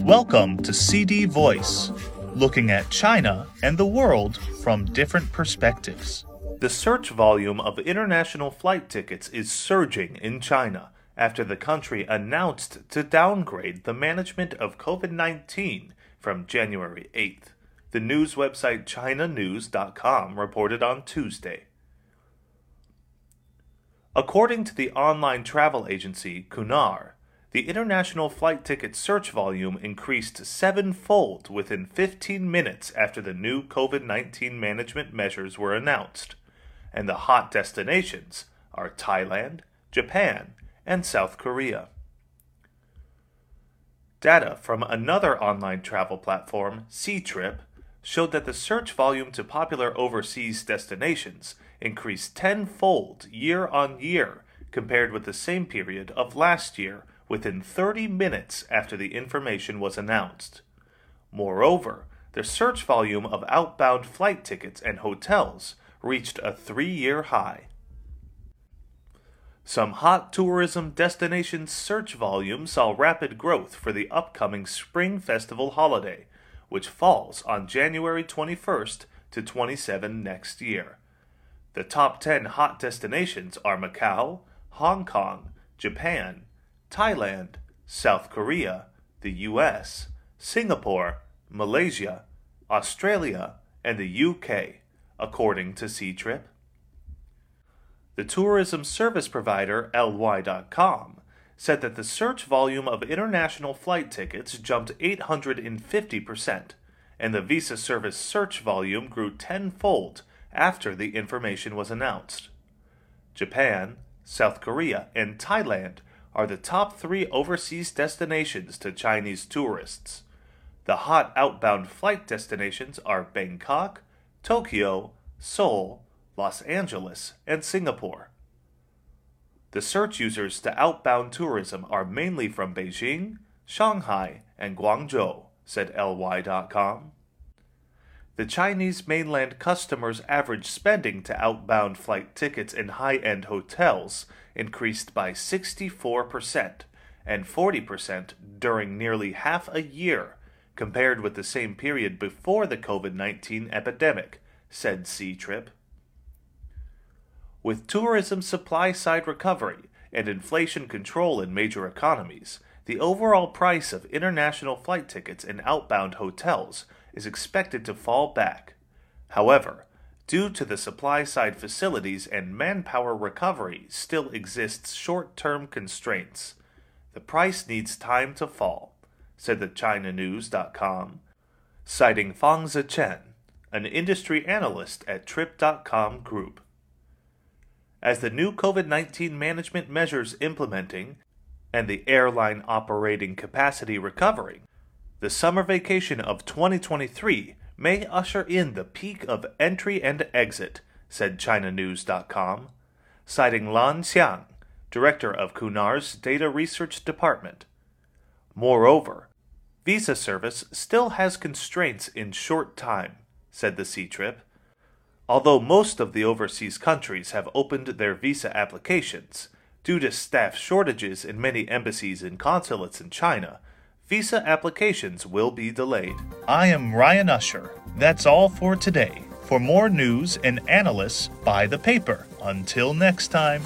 Welcome to CD Voice, looking at China and the world from different perspectives. The search volume of international flight tickets is surging in China after the country announced to downgrade the management of COVID 19 from January 8th. The news website ChinaNews.com reported on Tuesday. According to the online travel agency Qunar, the international flight ticket search volume increased sevenfold within 15 minutes after the new COVID 19 management measures were announced, and the hot destinations are Thailand, Japan, and South Korea. Data from another online travel platform, Ctrip, showed that the search volume to popular overseas destinations increased tenfold year on year compared with the same period of last year within 30 minutes after the information was announced. Moreover, the search volume of outbound flight tickets and hotels reached a three year high. Some hot tourism destinations' search volume saw rapid growth for the upcoming Spring Festival holiday, which falls on January 21st to 27 next year. The top 10 hot destinations are Macau, Hong Kong, Japan, Thailand, South Korea, the US, Singapore, Malaysia, Australia, and the UK, according to Ctrip. The tourism service provider LY.com said that the search volume of international flight tickets jumped 850%, and the visa service search volume grew tenfold after the information was announced. Japan, South Korea, and Thailand are the top three overseas destinations to Chinese tourists. The hot outbound flight destinations are Bangkok, Tokyo, Seoul, Los Angeles, and Singapore. The search users to outbound tourism are mainly from Beijing, Shanghai, and Guangzhou, said LY.com. The Chinese mainland customers' average spending to outbound flight tickets in high end hotels increased by 64% and 40% during nearly half a year compared with the same period before the COVID 19 epidemic, said Ctrip. With tourism supply side recovery and inflation control in major economies, the overall price of international flight tickets in outbound hotels is expected to fall back. However, due to the supply side facilities and manpower recovery still exists short-term constraints. The price needs time to fall, said the ChinaNews.com, citing Fang Zichen, an industry analyst at Trip.com Group as the new COVID 19 management measures implementing and the airline operating capacity recovering, the summer vacation of 2023 may usher in the peak of entry and exit, said ChinaNews.com, citing Lan Xiang, director of Qunar's data research department. Moreover, visa service still has constraints in short time, said the Ctrip. Although most of the overseas countries have opened their visa applications, due to staff shortages in many embassies and consulates in China, visa applications will be delayed. I am Ryan Usher. That's all for today. For more news and analysis, buy the paper. Until next time.